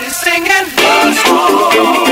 Everybody's singing.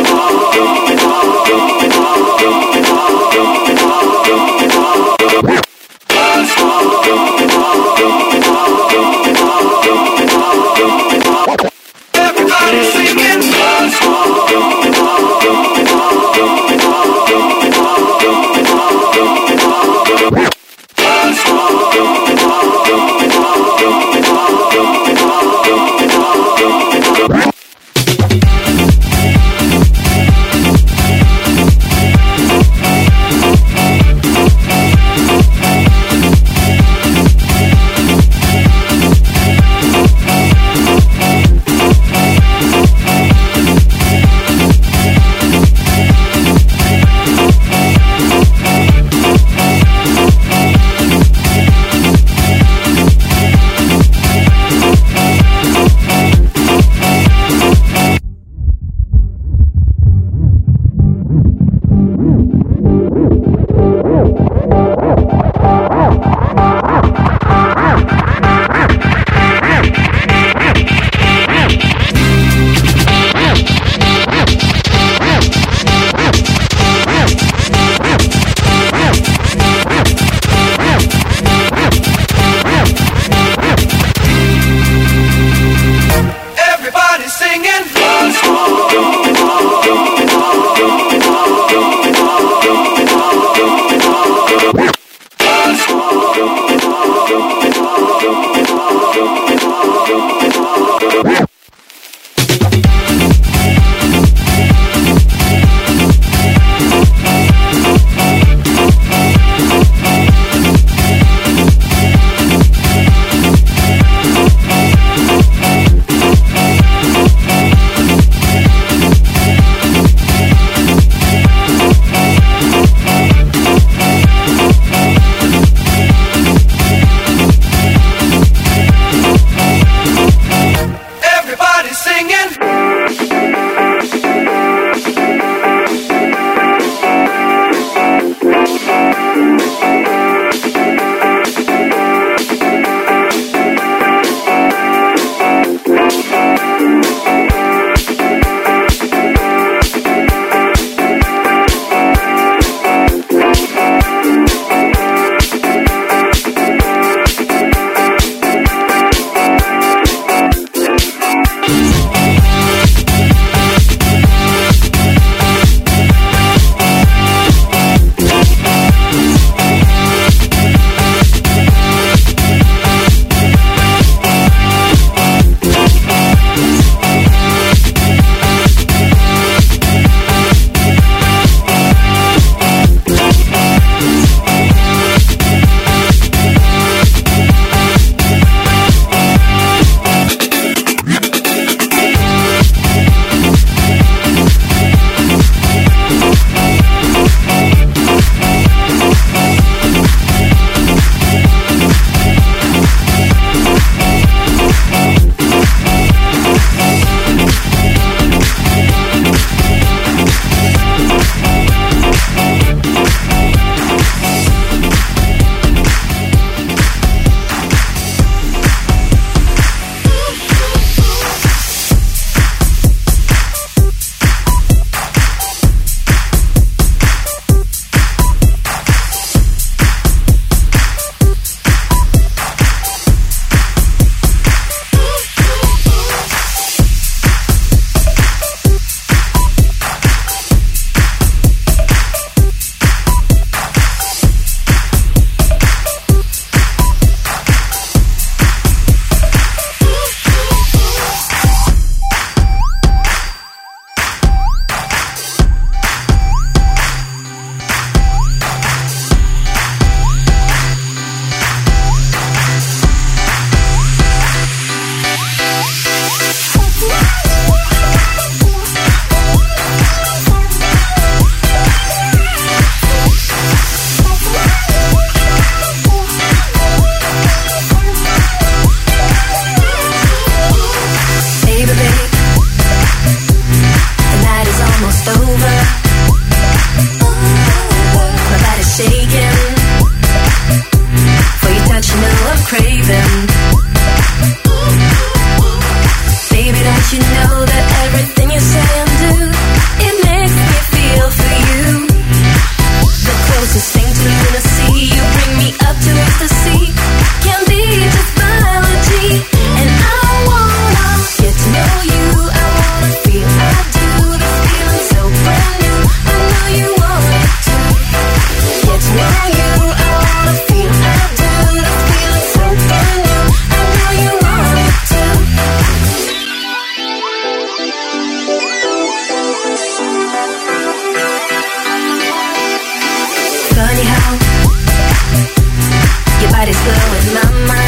body's blowing my mind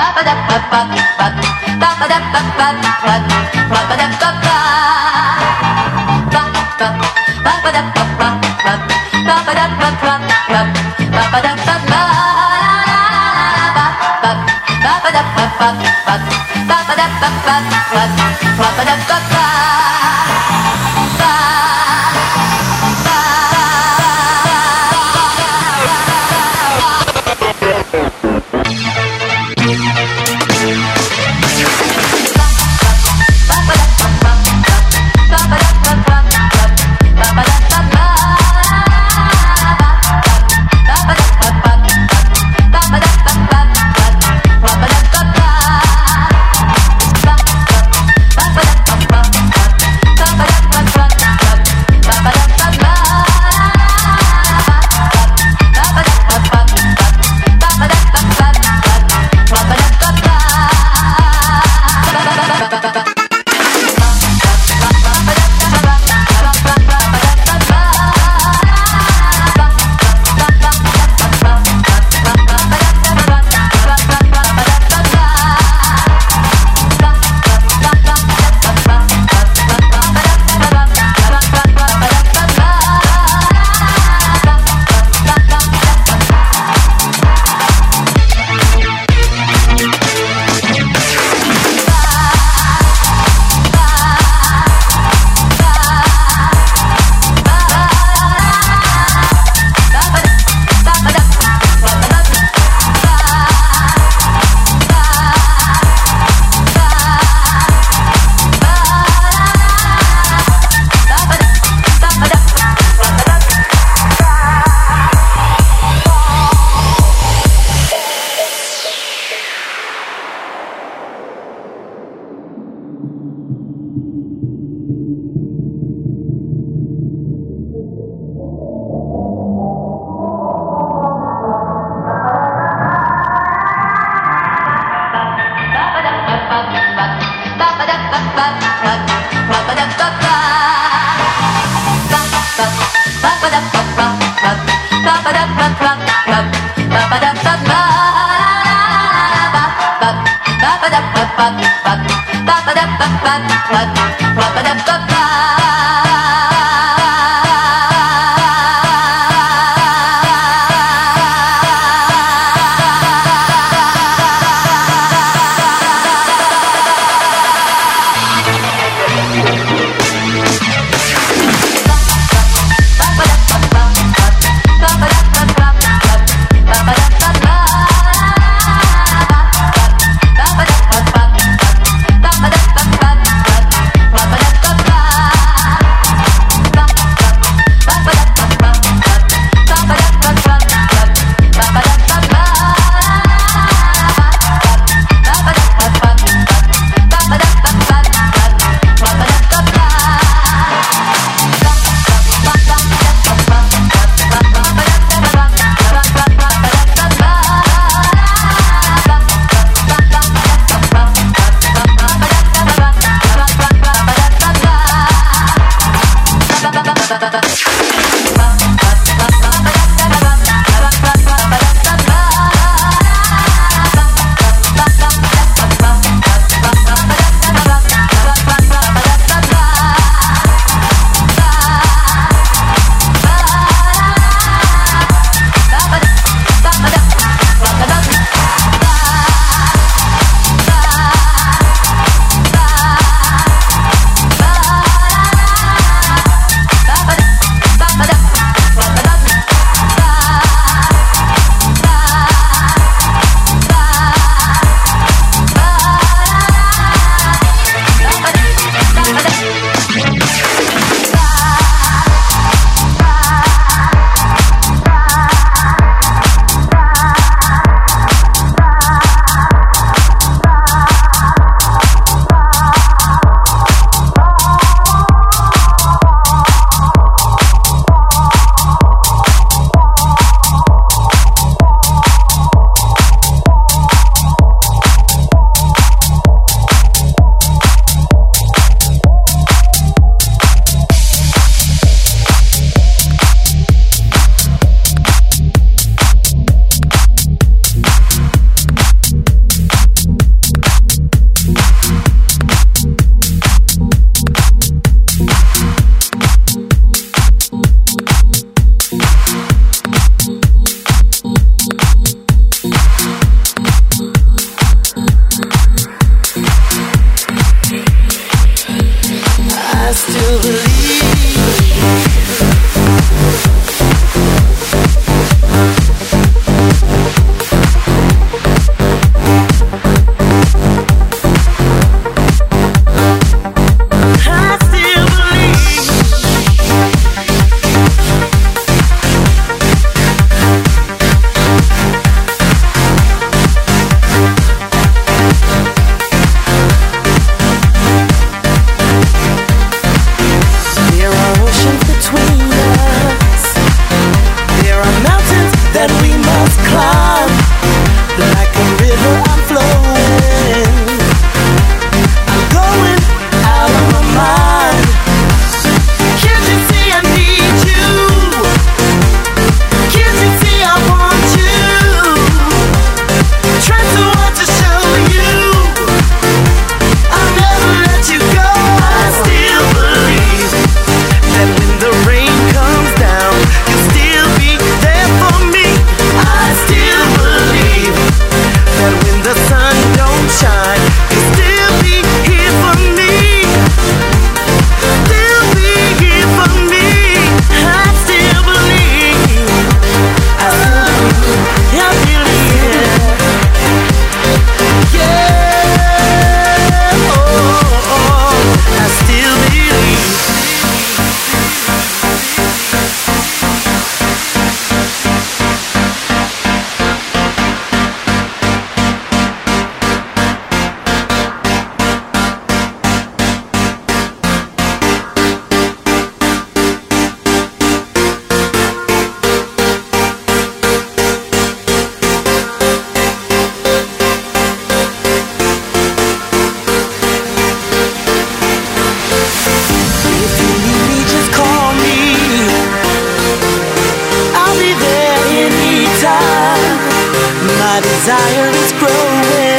ba fear is growing.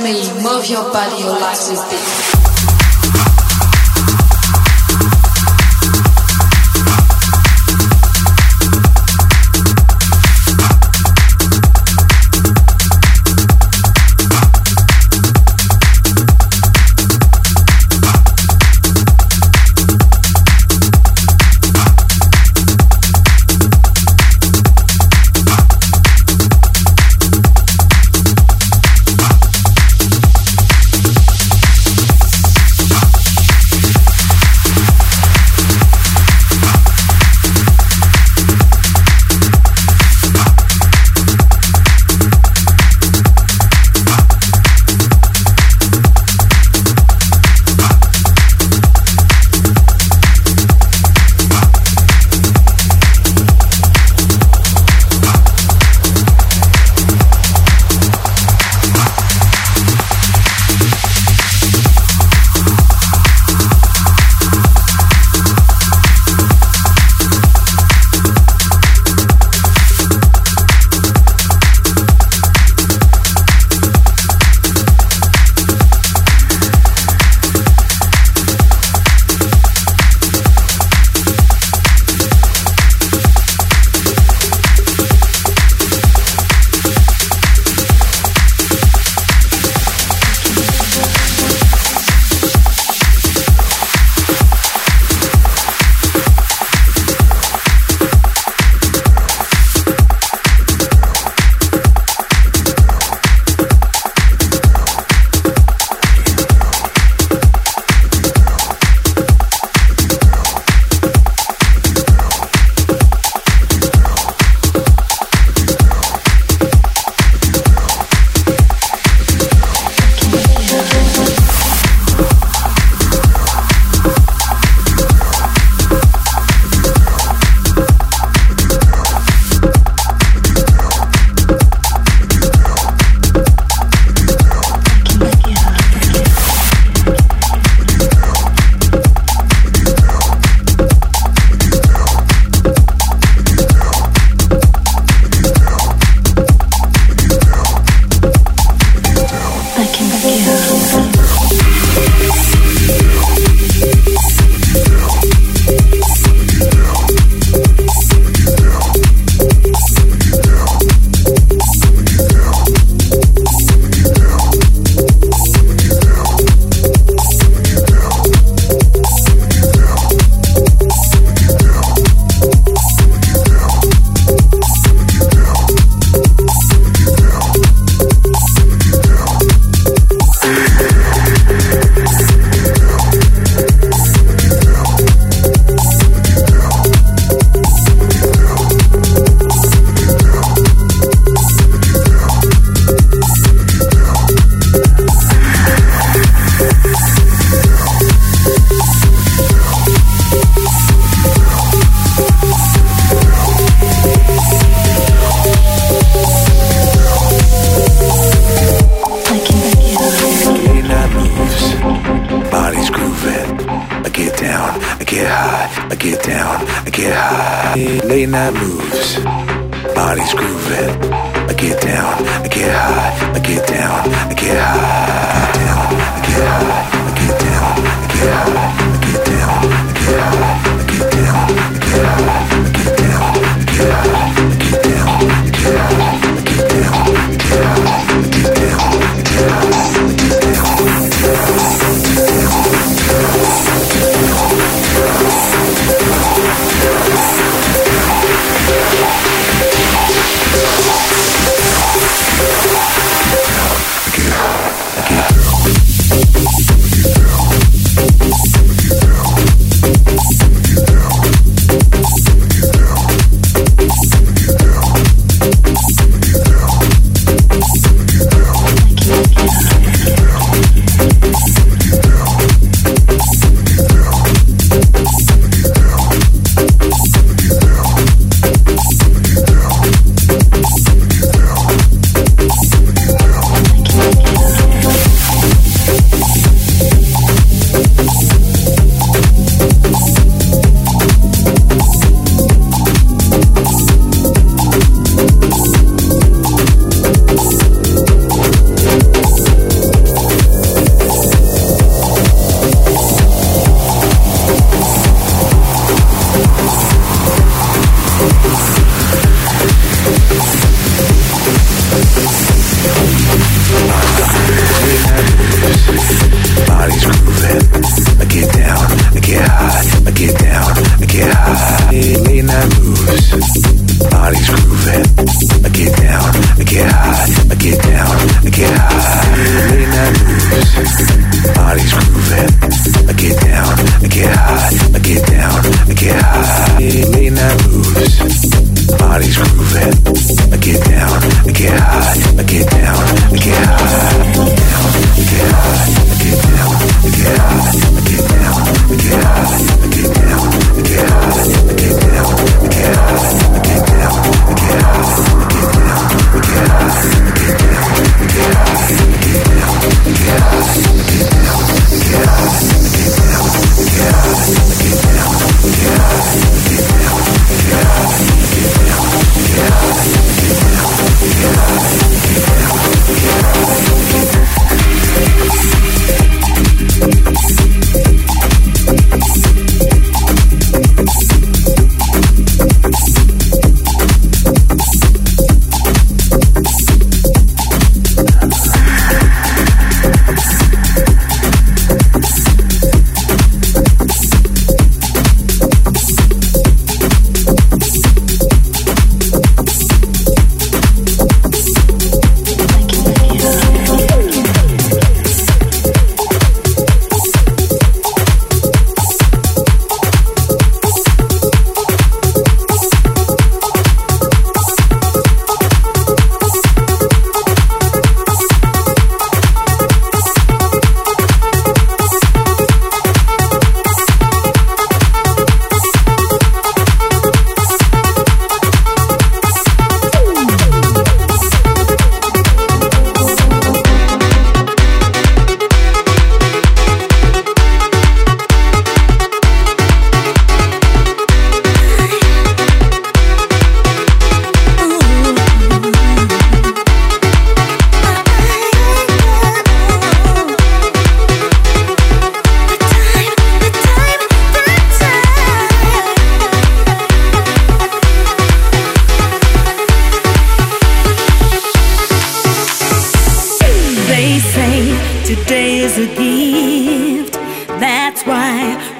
Me, move your body, your life with beat.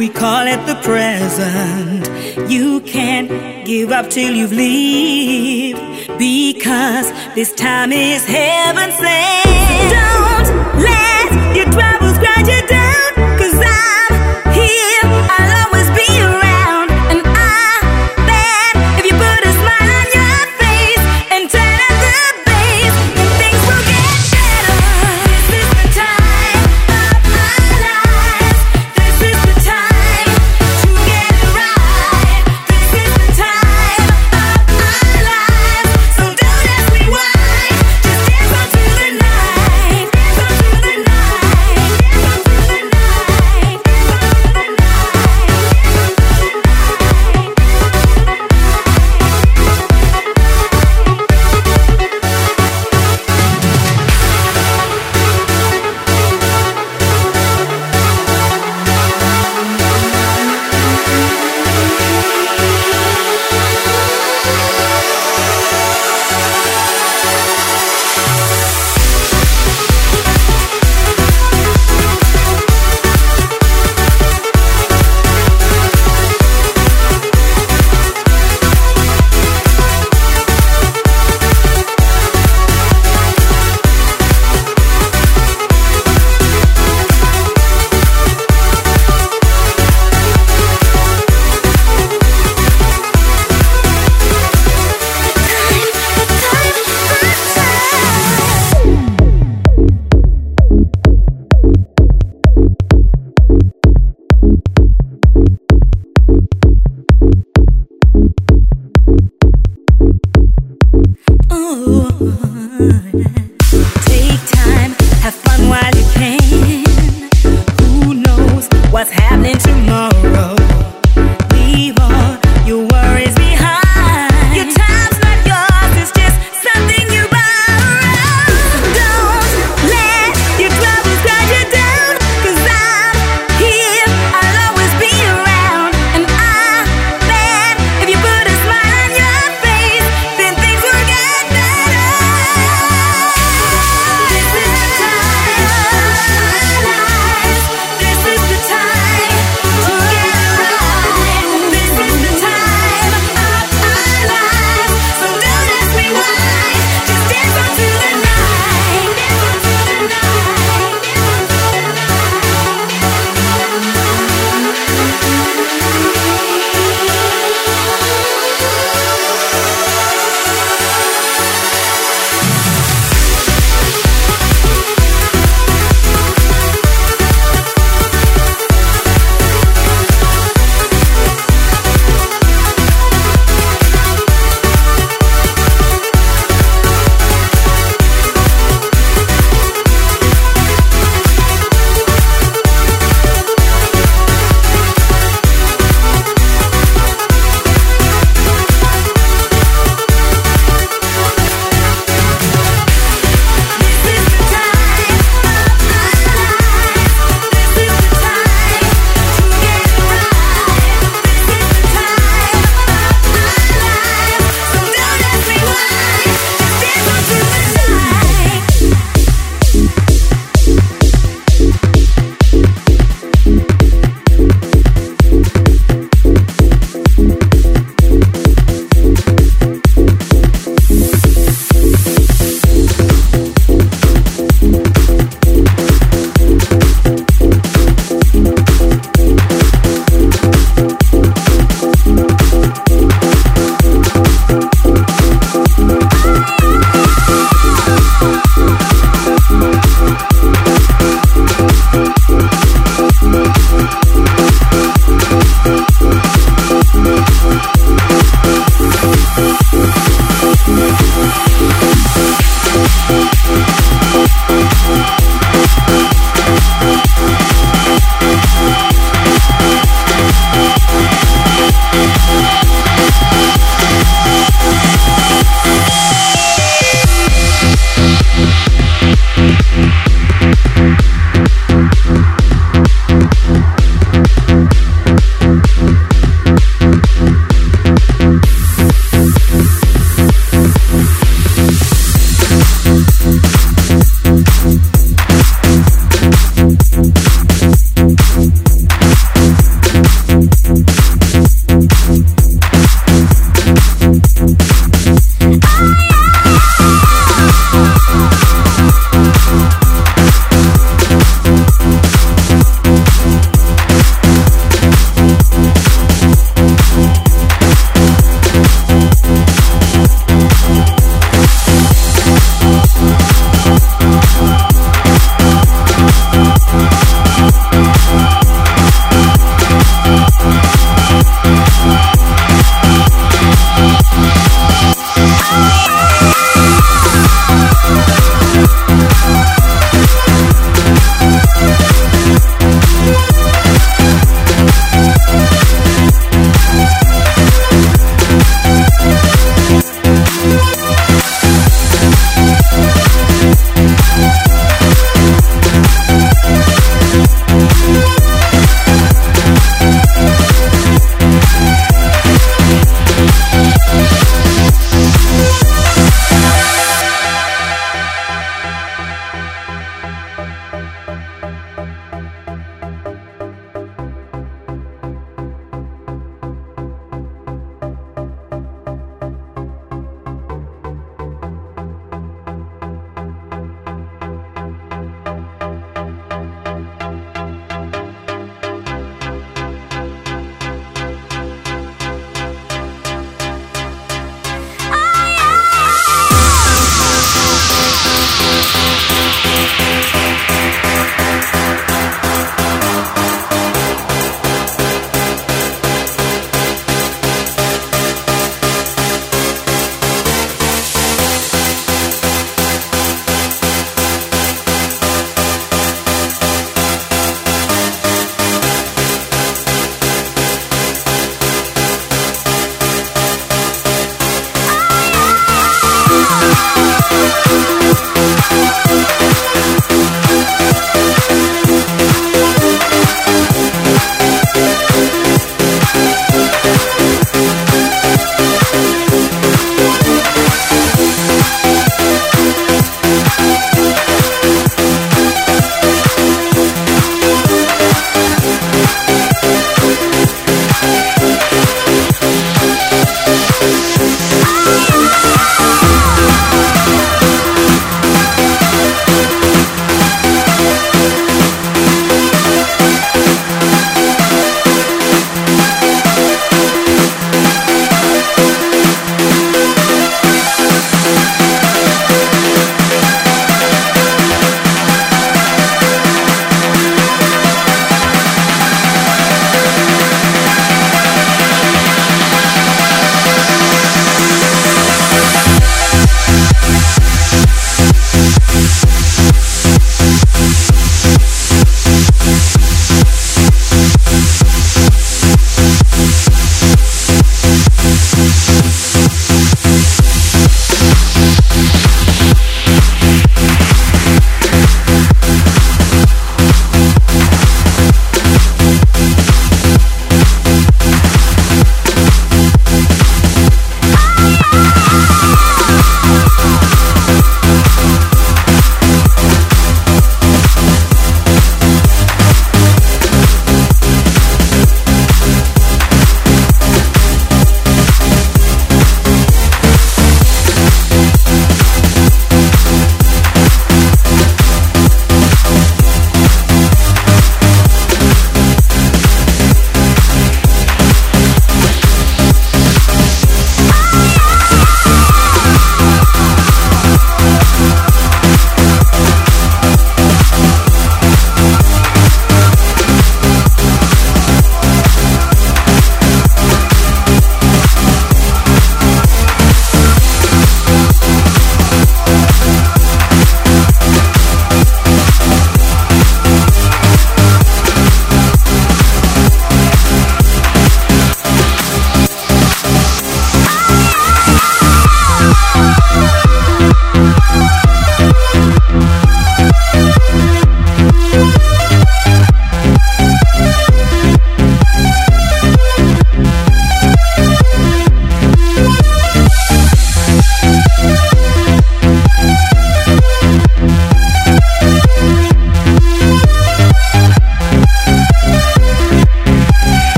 we call it the present. You can't give up till you've lived, because this time is heaven sent.